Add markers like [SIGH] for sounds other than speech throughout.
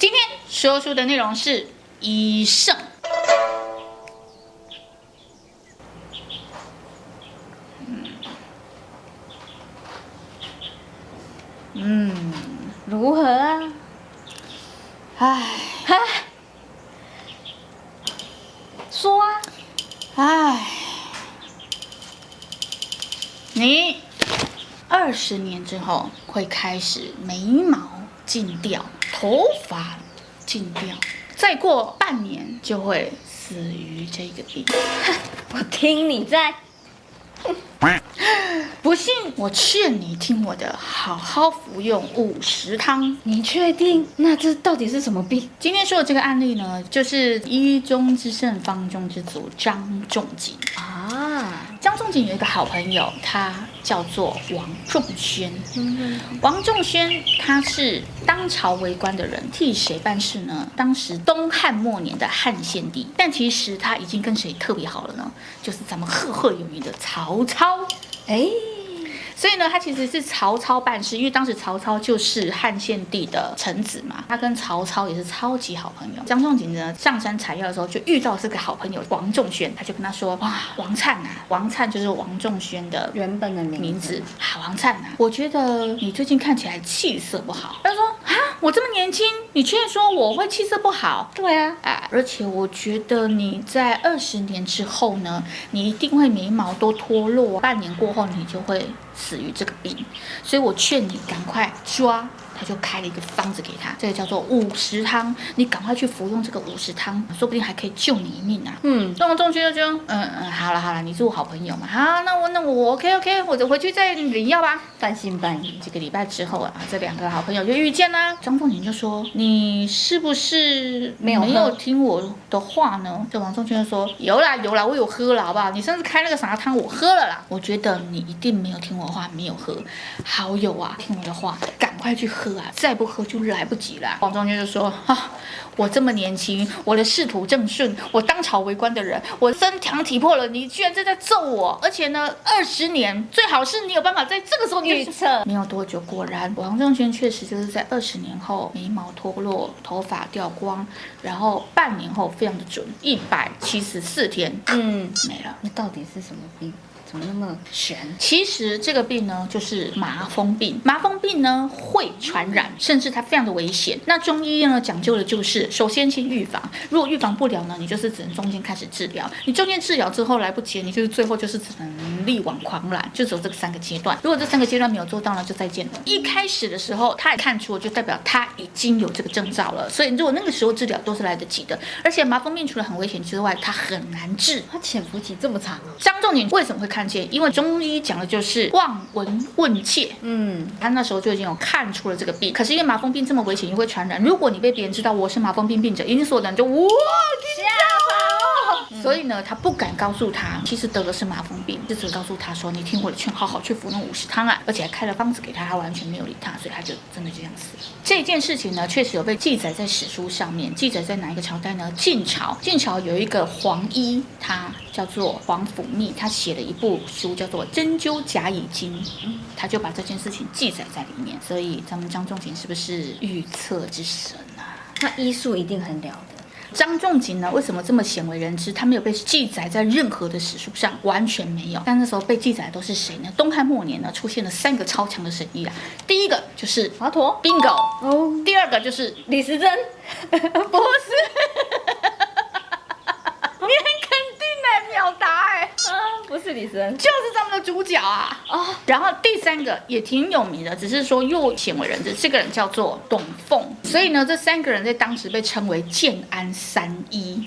今天说书的内容是医圣。嗯，嗯，如何啊？唉，嗨，说啊，唉，你二十年之后会开始眉毛尽掉，头发尽掉，再过半年就会死于这个病。[LAUGHS] 我听你在。[LAUGHS] 不信，我劝你听我的，好好服用五十汤。你确定？那这到底是什么病？今天说的这个案例呢，就是医中之圣、方中之祖张仲景啊。张仲景有一个好朋友，他叫做王仲宣。嗯，王仲宣他是当朝为官的人，替谁办事呢？当时东汉末年的汉献帝，但其实他已经跟谁特别好了呢？就是咱们赫赫有名的曹操。哎。所以呢，他其实是曹操办事，因为当时曹操就是汉献帝的臣子嘛，他跟曹操也是超级好朋友。张仲景呢，上山采药的时候就遇到这个好朋友王仲宣，他就跟他说：“哇，王粲啊，王粲就是王仲宣的原本的名字。好，王粲啊，我觉得你最近看起来气色不好。”他说：“，我这么年轻，你却说我会气色不好？对啊，啊，而且我觉得你在二十年之后呢，你一定会眉毛都脱落，半年过后你就会。”死于这个病，所以我劝你赶快抓。他就开了一个方子给他，这个叫做五十汤，你赶快去服用这个五十汤，说不定还可以救你一命啊。嗯，那王仲宣就嗯嗯，好了好了，你是我好朋友嘛，好，那我那我 OK OK，我就回去再领药吧。半信半疑，几个礼拜之后啊，这两个好朋友就遇见啦。张仲景就说：“你是不是没有没有听我的话呢？”这王仲宣就说：“有啦有啦，我有喝了，好不好？你上次开那个啥汤我喝了啦。我觉得你一定没有听我的话，没有喝。好友啊，听我的话，赶快去喝。”再不喝就来不及了。王仲宣就说：“啊，我这么年轻，我的仕途正顺，我当朝为官的人，我身强体魄了，你居然正在揍我！而且呢，二十年最好是你有办法在这个时候预测。没有多久，果然王仲宣确实就是在二十年后眉毛脱落，头发掉光，然后半年后非常的准，一百七十四天，嗯，没了。那到底是什么病？”怎么那么悬？其实这个病呢，就是麻风病。麻风病呢会传染，甚至它非常的危险。那中医呢讲究的就是，首先先预防。如果预防不了呢，你就是只能中间开始治疗。你中间治疗之后来不及，你就是最后就是只能力挽狂澜，就走这个三个阶段。如果这三个阶段没有做到呢，就再见了。一开始的时候，他也看出，就代表他已经有这个征兆了。所以如果那个时候治疗都是来得及的。而且麻风病除了很危险之外，它很难治。它潜伏期这么长。张仲景为什么会看？看见，因为中医讲的就是望闻问切，嗯，他那时候就已经有看出了这个病。可是因为麻风病这么危险，又会传染，如果你被别人知道我是麻风病病者，一定所有人就哇吓跑，[LAUGHS] 所以呢，他不敢告诉他，其实得的是麻风病，就只告诉他说，你听我的劝，好好去服用五十汤啊，而且还开了方子给他，他完全没有理他，所以他就真的就这样死了。这件事情呢，确实有被记载在史书上面，记载在哪一个朝代呢？晋朝，晋朝有一个黄医，他叫做皇甫谧，他写了一部。书叫做《针灸甲乙经》，他就把这件事情记载在里面。所以咱们张仲景是不是预测之神啊？他医术一定很了得。张仲景呢，为什么这么鲜为人知？他没有被记载在任何的史书上，完全没有。但那时候被记载的都是谁呢？东汉末年呢，出现了三个超强的神医啊。第一个就是华佗，bingo。哦。第二个就是李时珍，[LAUGHS] 不是。[LAUGHS] 不是李时珍，就是咱们的主角啊！哦，然后第三个也挺有名的，只是说又鲜为人知，这个人叫做董奉。所以呢，这三个人在当时被称为建安三医。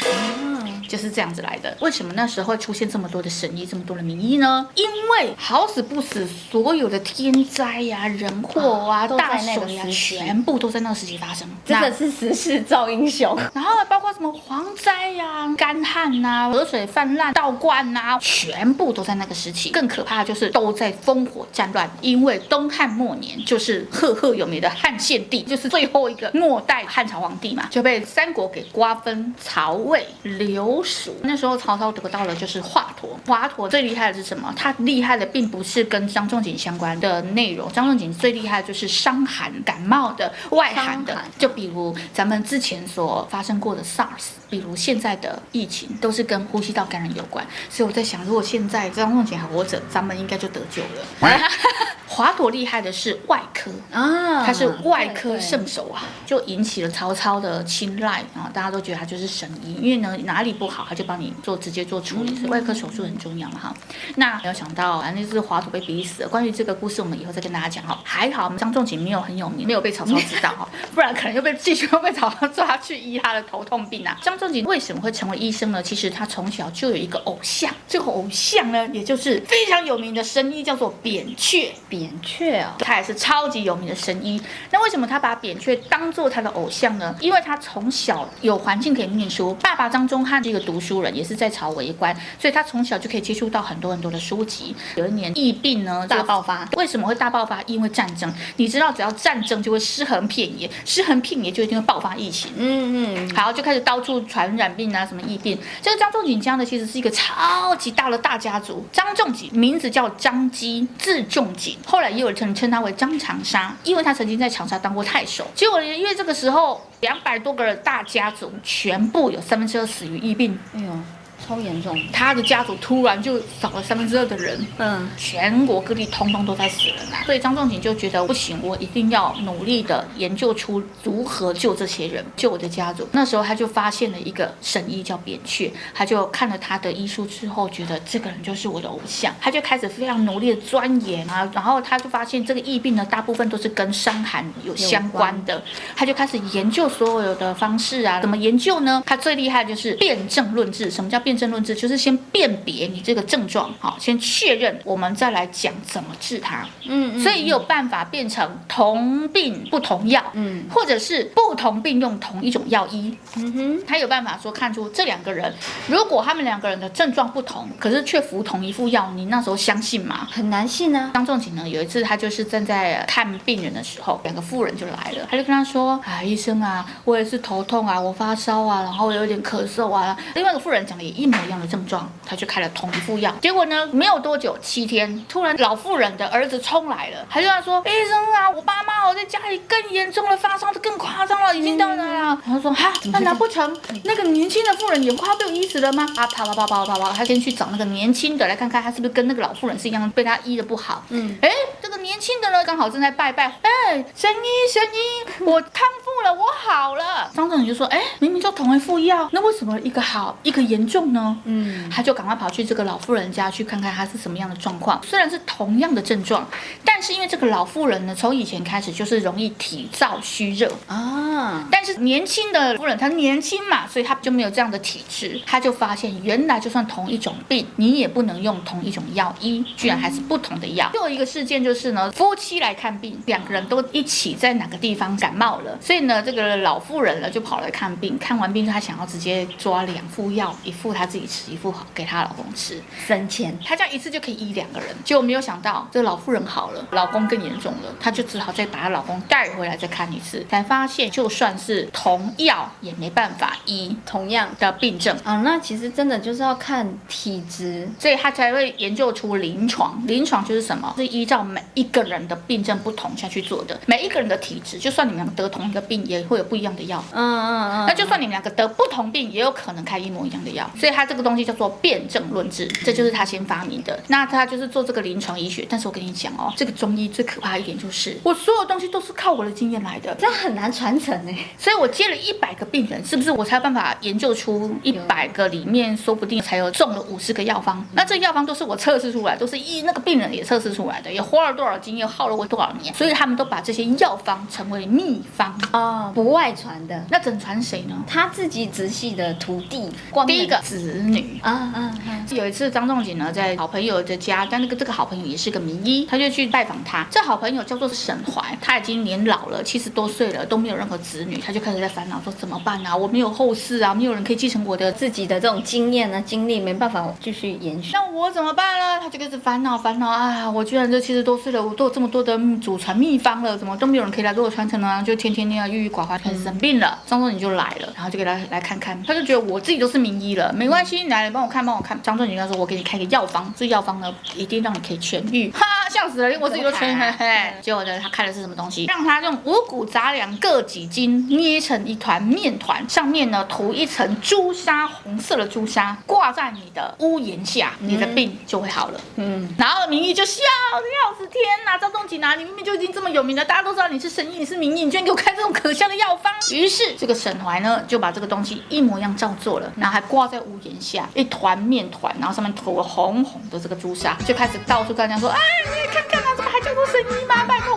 就是这样子来的。为什么那时候会出现这么多的神医，这么多的名医呢？因为好死不死，所有的天灾呀、啊、人祸啊、哦、大水呀、啊，全部都在那个时期发生。真的是时势造英雄。[LAUGHS] 然后包括什么蝗灾呀、干旱呐、河水泛滥、倒灌呐、啊，全部都在那个时期。更可怕的就是都在烽火战乱。因为东汉末年就是赫赫有名的汉献帝，就是最后一个末代汉朝皇帝嘛，就被三国给瓜分，曹魏、刘。蜀。那时候曹操得到的就是华佗。华佗最厉害的是什么？他厉害的并不是跟张仲景相关的内容，张仲景最厉害的就是伤寒感冒的外寒的，就比如咱们之前所发生过的 SARS，比如现在的疫情都是跟呼吸道感染有关。所以我在想，如果现在张仲景还活着，咱们应该就得救了。[LAUGHS] 华佗厉害的是外科啊，他是外科圣手啊，就引起了曹操的青睐啊，大家都觉得他就是神医，因为呢哪里不好他就帮你做直接做处理，外科手术很重要嘛哈。那没有想到啊，那是华佗被逼死了。关于这个故事，我们以后再跟大家讲哈。还好张仲景没有很有名，没有被曹操知道哈，[LAUGHS] 不然可能又被继续又被曹操抓去医他的头痛病啊。张仲景为什么会成为医生呢？其实他从小就有一个偶像，这个偶像呢，也就是非常有名的神医，叫做扁鹊。扁鹊啊，他也是超级有名的神医。那为什么他把扁鹊当做他的偶像呢？因为他从小有环境可以念书，爸爸张宗汉是一个读书人，也是在朝为官，所以他从小就可以接触到很多很多的书籍。有一年疫病呢大爆发，为什么会大爆发？因为战争。你知道，只要战争就会尸横遍野，尸横遍野就一定会爆发疫情。嗯嗯，好，就开始到处传染病啊，什么疫病。这个张仲景家呢，其实是一个超级大的大家族。张仲景名字叫张基，字仲景。后来也有人称他为张长沙，因为他曾经在长沙当过太守。结果因为这个时候两百多个大家族全部有三分之二死于疫病。哎呦。超严重，他的家族突然就少了三分之二的人，嗯，全国各地通通都在死人啊，所以张仲景就觉得不行，我一定要努力的研究出如何救这些人，救我的家族。那时候他就发现了一个神医叫扁鹊，他就看了他的医书之后，觉得这个人就是我的偶像，他就开始非常努力的钻研啊，然后他就发现这个疫病呢，大部分都是跟伤寒有相关的，他就开始研究所有的方式啊，怎么研究呢？他最厉害的就是辨证论治，什么叫辨？辨证论治就是先辨别你这个症状，好，先确认，我们再来讲怎么治它。嗯，所以也有办法变成同病不同药，嗯，或者是不同病用同一种药医。嗯哼，他有办法说看出这两个人，如果他们两个人的症状不同，可是却服同一副药，你那时候相信吗？很难信啊。张仲景呢，有一次他就是正在看病人的时候，两个妇人就来了，他就跟他说：“啊，医生啊，我也是头痛啊，我发烧啊，然后我有点咳嗽啊。”另外一个妇人讲的也。一模一样的症状，他就开了同一副药。结果呢，没有多久，七天，突然老妇人的儿子冲来了，他就他说：“医生啊，我爸妈我在家里更严重了，发烧的更夸张了，已经到那了？”然后说：“哈，那难不成那个年轻的妇人也快要被我医死了吗？”啊，啪啪啪啪啪啪，他先去找那个年轻的来看看，他是不是跟那个老妇人是一样，被他医的不好。嗯，哎，这个年轻的呢，刚好正在拜拜。哎，神医神医，我康复了，我好了。张仲景就说：“哎，明明就同一副药，那为什么一个好，一个严重？”呢，嗯，他就赶快跑去这个老妇人家去看看她是什么样的状况。虽然是同样的症状，但是因为这个老妇人呢，从以前开始就是容易体燥虚热啊。但是年轻的夫人她年轻嘛，所以她就没有这样的体质。她就发现原来就算同一种病，你也不能用同一种药医，居然还是不同的药。最后一个事件就是呢，夫妻来看病，两个人都一起在哪个地方感冒了，所以呢，这个老妇人呢就跑来看病，看完病她想要直接抓两副药，一副。她自己吃一副好给她老公吃，省钱。她这样一次就可以医两个人，结果没有想到这个老妇人好了，老公更严重了，她就只好再把她老公带回来再看一次，才发现就算是同药也没办法医同样的病症啊。那其实真的就是要看体质，所以她才会研究出临床。临床就是什么？是依照每一个人的病症不同下去做的。每一个人的体质，就算你们得同一个病，也会有不一样的药。嗯嗯嗯。那就算你们两个得不同病，也有可能开一模一样的药。所以他这个东西叫做辨证论治，这就是他先发明的。那他就是做这个临床医学。但是我跟你讲哦，这个中医最可怕一点就是，我所有东西都是靠我的经验来的，这样很难传承哎。所以我接了一百个病人，是不是我才有办法研究出一百个里面，说不定才有中了五十个药方？那这药方都是我测试出来，都是一那个病人也测试出来的，也花了多少经验，耗了我多少年。所以他们都把这些药方成为秘方啊，不外传的。那整传谁呢？他自己直系的徒弟，第一个子女啊啊啊！有一次张仲景呢在好朋友的家，但那个这个好朋友也是个名医，他就去拜访他。这好朋友叫做沈怀，他已经年老了，七十多岁了，都没有任何子女，他就开始在烦恼说怎么办啊？我没有后世啊，没有人可以继承我的自己的这种经验啊、经历，没办法继续延续。那我怎么办呢？他就开始烦恼烦恼啊！我居然这七十多岁了，我都有这么多的祖传秘方了，怎么都没有人可以来给我传承呢？就天天那样郁郁寡欢，开始生病了。张仲景就来了，然后就给他来看看，他就觉得我自己都是名医了，没关系，你来帮我看，帮我看。张仲景跟他说，我给你开个药方，这药方呢一定让你可以痊愈。[LAUGHS] 哈，笑死了，连我自己都痊愈。嘿，结果呢，他开的是什么东西？让他用五谷杂粮各几斤，捏成一团面团，上面呢涂一层朱砂，红色的朱砂，挂在你的屋檐下，你的病就会好了。嗯，然后名医就笑的要死，天哪，张仲景啊，你明明就已经这么有名了，大家都知道你是神医，你是名医，你居然给我开这种可笑的药方。于是这个沈怀呢就把这个东西一模一样照做了，然后还挂在屋檐下一团面团，然后上面涂了红红的这个朱砂，就开始到处跟人家说，哎，你也看看啊，怎么还叫做神医吗？拜托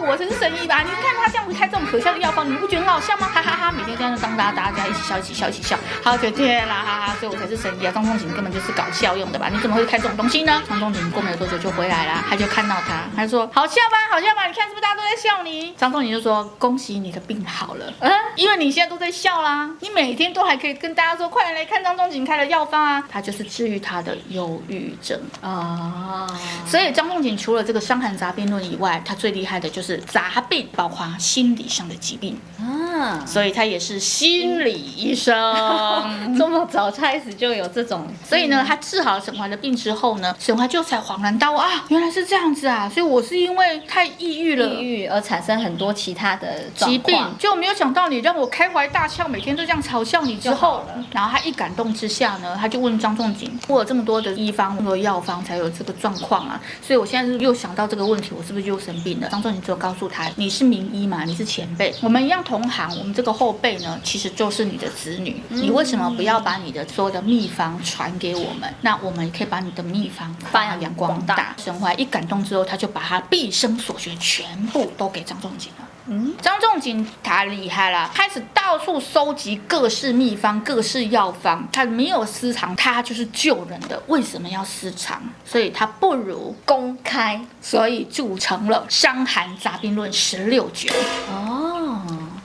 我才是神医吧？你看他这样子开这种可笑的药方，你不觉得很好笑吗？哈哈哈，每天这样子当大家大家一起笑一起笑一起笑，好觉得天啦哈哈，所以我才是神医啊！张仲景根本就是搞笑用的吧？你怎么会开这种东西呢？张仲景过没有多久就回来了，他就看到他，他就说好笑吧，好笑吧？你看是不是大家都在笑你？张仲景就说恭喜你的病好了，嗯，因为你现在都在笑啦，你每天都还可以跟大家说，快来看张仲景开的药方啊，他就是治愈他的忧郁症啊。所以张仲景除了这个《伤寒杂病论》以外，他最厉害的就是杂病，包括心理上的疾病。啊，所以他也是心理医生。[LAUGHS] 这么早开始就有这种，所以呢，他治好了沈怀的病之后呢，沈怀就才恍然大悟啊，原来是这样子啊，所以我是因为太抑郁了，抑郁而产生很多其他的疾病，就没有想到你让我开怀大笑，每天都这样嘲笑你之后，然后他一感动之下呢，他就问张仲景，我有这么多的医方，这么多药方才有这个状况啊，所以我现在是又想到这个问题，我是不是又生病了？张仲景就告诉他，你是名医嘛，你是前辈，我们一样同行，我们这个后辈呢，其实就是你的子女，你为什么不要把你的所有的秘方传给我们？那我们可以把你的秘方发扬光大。神怀一感动之后，他就把他毕生所学全部都给张仲景了。嗯，张仲景他厉害了，开始到处收集各式秘方、各式药方。他没有私藏，他就是救人的。为什么要私藏？所以他不如公开，所以铸成了《伤寒杂病论》十六卷。哦，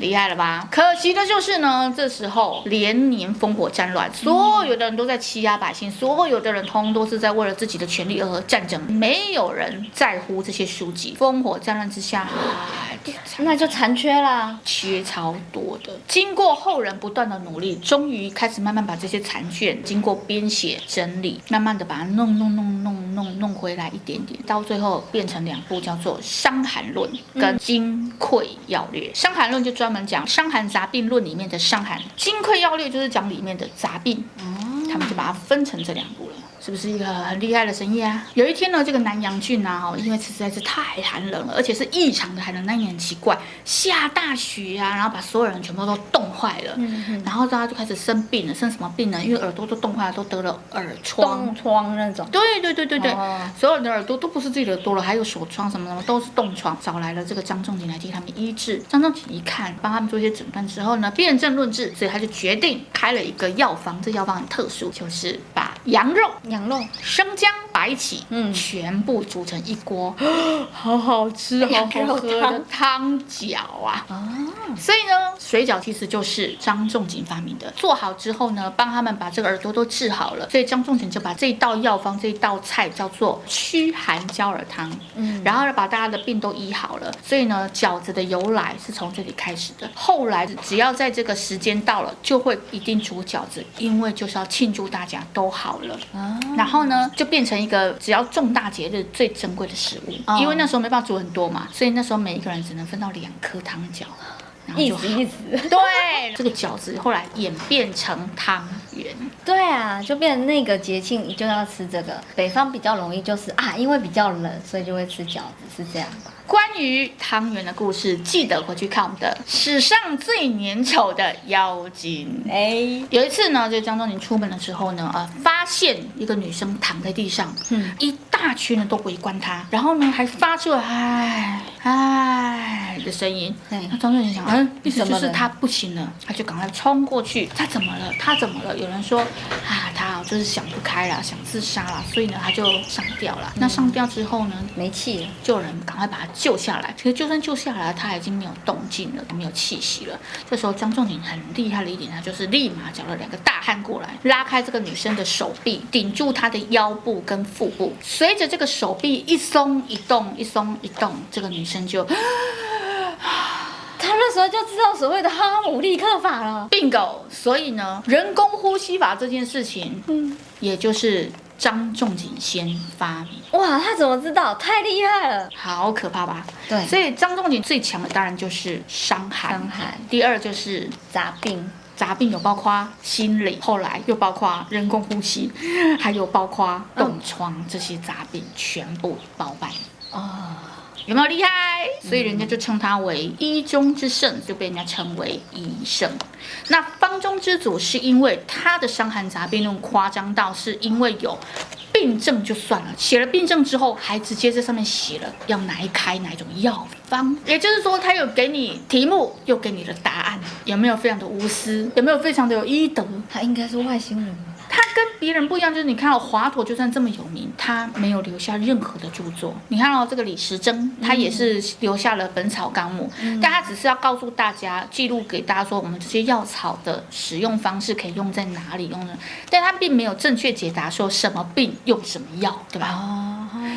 厉害了吧？可惜的就是呢，这时候连年烽火战乱，所有的人都在欺压百姓，所有的人通通都是在为了自己的权利而战争，没有人在乎这些书籍。烽火战乱之下，那就残缺啦，缺超多的。经过后人不断的努力，终于开始慢慢把这些残卷经过编写整理，慢慢的把它弄弄弄弄弄弄回来一点点，到最后变成两部，叫做《伤寒论》跟《金匮要略》。《伤寒论》就专门讲《伤寒杂病论》里面的伤寒，《金匮要略》就是讲里面的杂病。嗯，他们就把它分成这两部了。是不是一个很厉害的生意啊？有一天呢，这个南阳郡啊，哦，因为实在是太寒冷了，而且是异常的寒冷，那也很奇怪，下大雪啊，然后把所有人全部都冻坏了，嗯嗯，然后大家就开始生病了，生什么病呢？因为耳朵都冻坏了，都得了耳疮，冻疮那种。对对对对对，哦，所有人的耳朵都不是自己的耳朵了，还有手疮什么什么都是冻疮，找来了这个张仲景来替他们医治。张仲景一看，帮他们做一些诊断之后呢，辨证论治，所以他就决定开了一个药方，这药方很特殊，就是把羊肉。羊肉、生姜、白起，嗯，全部煮成一锅，[GASPS] 好好吃，好好喝的汤饺啊！哦，所以呢，水饺其实就是张仲景发明的。做好之后呢，帮他们把这个耳朵都治好了，所以张仲景就把这一道药方、这一道菜叫做驱寒焦耳汤。嗯，然后呢，把大家的病都医好了。所以呢，饺子的由来是从这里开始的。后来只要在这个时间到了，就会一定煮饺子，因为就是要庆祝大家都好了。啊。然后呢，就变成一个只要重大节日最珍贵的食物，哦、因为那时候没办法煮很多嘛，所以那时候每一个人只能分到两颗汤饺，意思意思。对，[LAUGHS] 这个饺子后来演变成汤圆。对啊，就变成那个节庆就要吃这个。北方比较容易就是啊，因为比较冷，所以就会吃饺子，是这样吧？关于汤圆的故事，记得回去看我们的史上最粘稠的妖精。哎，有一次呢，就张仲景出门的时候呢，呃，发现一个女生躺在地上，嗯，一大群人都围观她，然后呢，还发出了唉唉的声音。哎，那张仲景想，嗯，意思就是他不行了，他就赶快冲过去。他怎么了？他怎么了？有人说，啊，他就是想不开了，想自杀了，所以呢，他就上吊了。那上吊之后呢，没气了，就有人赶快把他。救下来，其实就算救下来，他已经没有动静了，没有气息了。这时候张仲景很厉害的一点，他就是立马找了两个大汉过来，拉开这个女生的手臂，顶住她的腰部跟腹部。随着这个手臂一松一动，一松一动，这个女生就，候就知道所谓的哈姆立克法了。Bingo！所以呢，人工呼吸法这件事情，嗯，也就是张仲景先发明。哇，他怎么知道？太厉害了，好可怕吧？对。所以张仲景最强的当然就是伤寒，伤寒。第二就是杂病。杂病有包括心理，后来又包括人工呼吸，还有包括冻疮，这些杂病全部包办。哦，有没有厉害？所以人家就称他为医中之圣，就被人家称为医圣。那方中之祖是因为他的伤寒杂病论夸张到是因为有。病症就算了，写了病症之后，还直接在上面写了要哪一开哪一种药方，也就是说，他有给你题目，又给你的答案，有没有非常的无私？有没有非常的有医德？他应该是外星人。他跟别人不一样，就是你看到华佗就算这么有名，他没有留下任何的著作。你看到这个李时珍，他也是留下了《本草纲目》，嗯，但他只是要告诉大家，记录给大家说，我们这些药草的使用方式可以用在哪里用呢？但他并没有正确解答说什么病用什么药，对吧？哦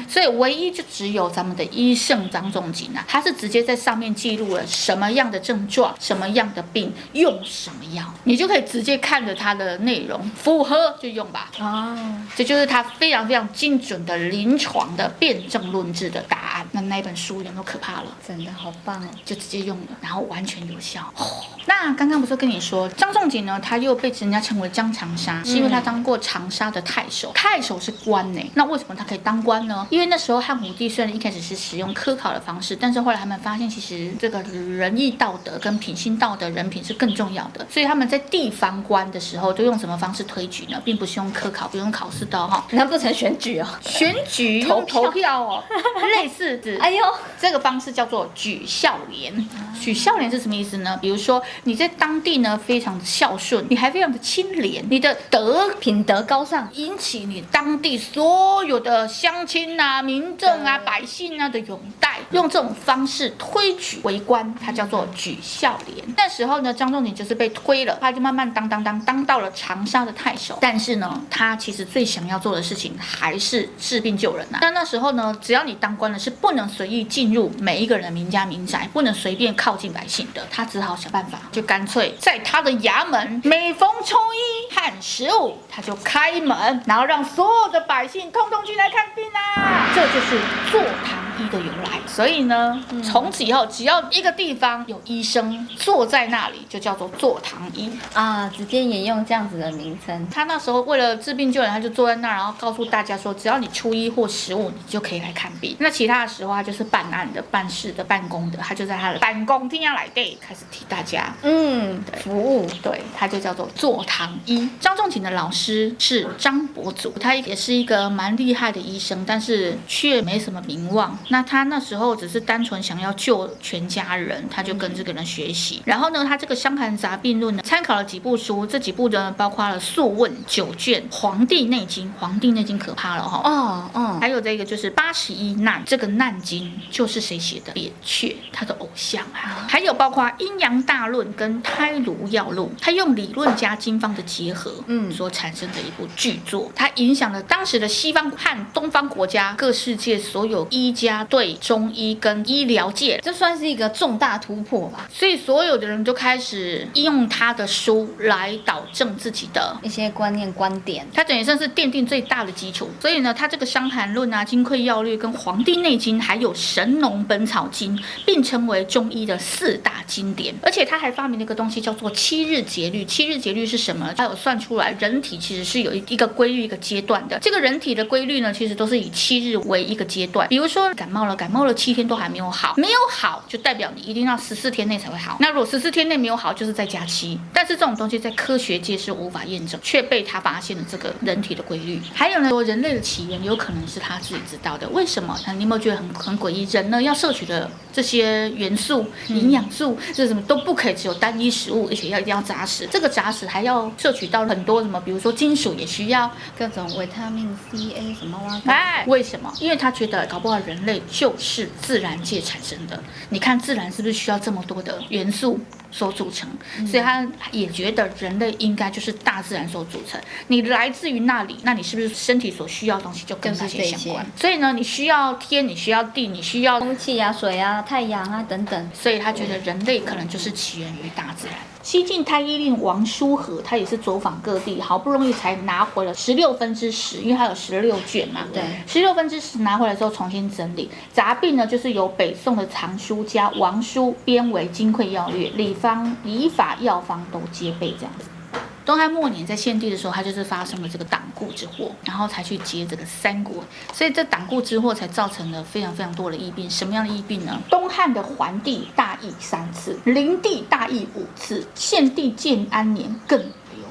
所以唯一就只有咱们的医圣张仲景啊，他是直接在上面记录了什么样的症状、什么样的病用什么药，你就可以直接看着它的内容，符合就用吧。啊，这就是他非常非常精准的临床的辩证论治的答案。那那一本书有没有可怕了？真的好棒哦，就直接用了，然后完全有效。哦，那刚刚不是跟你说张仲景呢？他又被人家称为江长沙，是因为他当过长沙的太守。太守是官呢，那为什么他可以当官呢？因为那时候汉武帝虽然一开始是使用科考的方式，但是后来他们发现，其实这个仁义道德跟品性道德、人品是更重要的。所以他们在地方官的时候，都用什么方式推举呢？并不是用科考，不用考试的哈。[LAUGHS] 难不成选举哦？选举投 [LAUGHS] 投票哦，类似的。哎呦，这个方式叫做举孝廉。举孝廉是什么意思呢？比如说你在当地呢非常的孝顺，你还非常的清廉，你的德品德高尚，引起你当地所有的乡亲啊、民众啊、百姓啊的拥戴，用这种方式推举为官，它叫做举孝廉。那时候呢，张仲景就是被推了，他就慢慢当当当当到了长沙的太守。但是呢，他其实最想要做的事情还是治病救人呐、啊。那那时候呢，只要你当官了，是不不能随意进入每一个人的民家民宅，不能随便靠近百姓的。他只好想办法，就干脆在他的衙门每逢初一和十五，他就开门，然后让所有的百姓通通进来看病啦。这就是坐堂医的由来，所以呢，从此以后，只要一个地方有医生坐在那里，就叫做坐堂医啊，直接沿用这样子的名称。他那时候为了治病救人，他就坐在那儿，然后告诉大家说，只要你初一或十五，你就可以来看病。那其他的时候，他就是办案的、办事的、办公的，他就在他的办公厅下来对，开始替大家嗯对服务，对，他就叫做坐堂医。张仲景的老师是张伯祖，他也是一个蛮厉害的医生，但是却没什么名望。那他那时候只是单纯想要救全家人，他就跟这个人学习。然后呢，他这个《伤寒杂病论》呢，参考了几部书，这几部呢包括了《素问》九卷，《黄帝内经》。《黄帝内经》可怕了哈、哦。哦哦。还有这个就是八十一难，这个难经就是谁写的？扁鹊，他的偶像啊。还有包括《阴阳大论》跟《胎炉要录》，他用理论加经方的结合，嗯，所产生的一部巨作。它影响了当时的西方和东方国家，各世界所有医家。对中医跟医疗界，这算是一个重大突破吧。所以所有的人都开始应用他的书来导正自己的一些观念观点。他等于算是奠定最大的基础。所以呢，他这个《伤寒论》啊，《金匮要略》跟《黄帝内经》还有《神农本草经》并称为中医的四大经典。而且他还发明了一个东西叫做七日节律。七日节律是什么？他有算出来，人体其实是有一一个规律一个阶段的。这个人体的规律呢，其实都是以七日为一个阶段。比如说感冒。了感冒了七天都还没有好，没有好就代表你一定要十四天内才会好。那如果十四天内没有好，就是在假期。但是这种东西在科学界是无法验证，却被他发现了这个人体的规律。还有呢，说人类的起源有可能是他自己知道的。为什么？你有没有觉得很很诡异？人呢要摄取的这些元素、营养素，这什么都不可以只有单一食物，而且要一定要杂食。这个杂食还要摄取到很多什么，比如说金属也需要，各种维他命 C、A 什么哇？哎，为什么？因为他觉得搞不好人类类就是自然界产生的。你看自然是不是需要这么多的元素所组成？所以他也觉得人类应该就是大自然所组成。你来自于那里，那你是不是身体所需要的东西就跟那些相关？所以呢，你需要天，你需要地，你需要空气啊、水啊、太阳啊等等。所以他觉得人类可能就是起源于大自然。西晋太医令王叔和，他也是走访各地，好不容易才拿回了十六分之十，因为他有十六卷嘛。对，十六分之十拿回来之后重新整理，杂病呢就是由北宋的藏书家王叔编为《金匮要略》，理方、理法、药方都皆备这样子。东汉末年，在献帝的时候，他就是发生了这个党锢之祸，然后才去劫这个三国，所以这党锢之祸才造成了非常非常多的疫病。什么样的疫病呢？东汉的桓帝大疫三次，灵帝大疫五次，献帝建安年更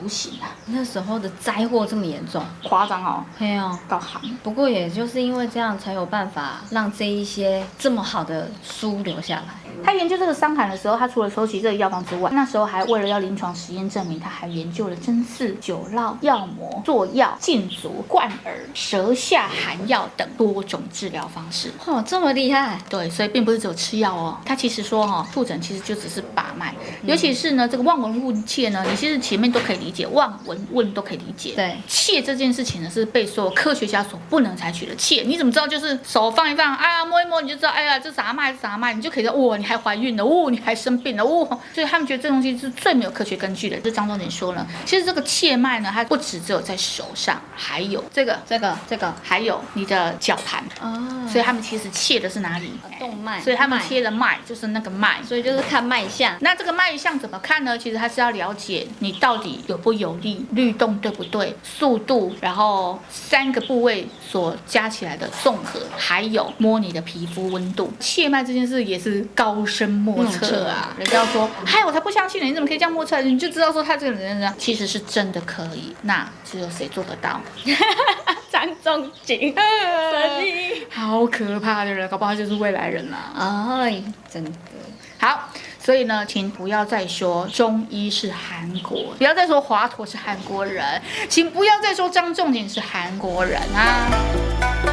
流行啊。那时候的灾祸这么严重，夸张哦。没有，高行。不过也就是因为这样，才有办法让这一些这么好的书留下来。他研究这个伤寒的时候，他除了收集这个药方之外，那时候还为了要临床实验证明，他还研究了针刺、灸烙、药膜、做药、浸足、灌耳、舌下含药等多种治疗方式。哦，这么厉害！对，所以并不是只有吃药哦。他其实说哈、哦，复诊其实就只是把脉，尤其是呢这个望闻问切呢，你其实前面都可以理解，望闻问都可以理解。对，切这件事情呢，是被所有科学家所不能采取的。切，你怎么知道？就是手放一放，哎呀摸一摸，你就知道，哎呀这啥脉啥脉，你就可以说哇，你还怀孕了，哦，你还生病了，哦，所以他们觉得这东西是最没有科学根据的。这张仲景说呢，其实这个切脉呢，它不止只有在手上，还有这个、这个、这个，还有你的脚盘哦。所以他们其实切的是哪里？动脉。所以他们切的脉就是那个脉，所以就是看脉象。那这个脉象怎么看呢？其实它是要了解你到底有不有力，律动对不对，速度，然后三个部位所加起来的综合，还有摸你的皮肤温度。切脉这件事也是高深莫测啊！人家说，嗨，我才不相信呢！你怎么可以这样摸出来？你就知道说他这个人呢，其实是真的可以。那只有谁做得到？[LAUGHS] 张仲景，好可怕的人，搞不好就是未来人了。哎，真的。好，所以呢，请不要再说中医是韩国，不要再说华佗是韩国人，请不要再说张仲景是韩国人啊。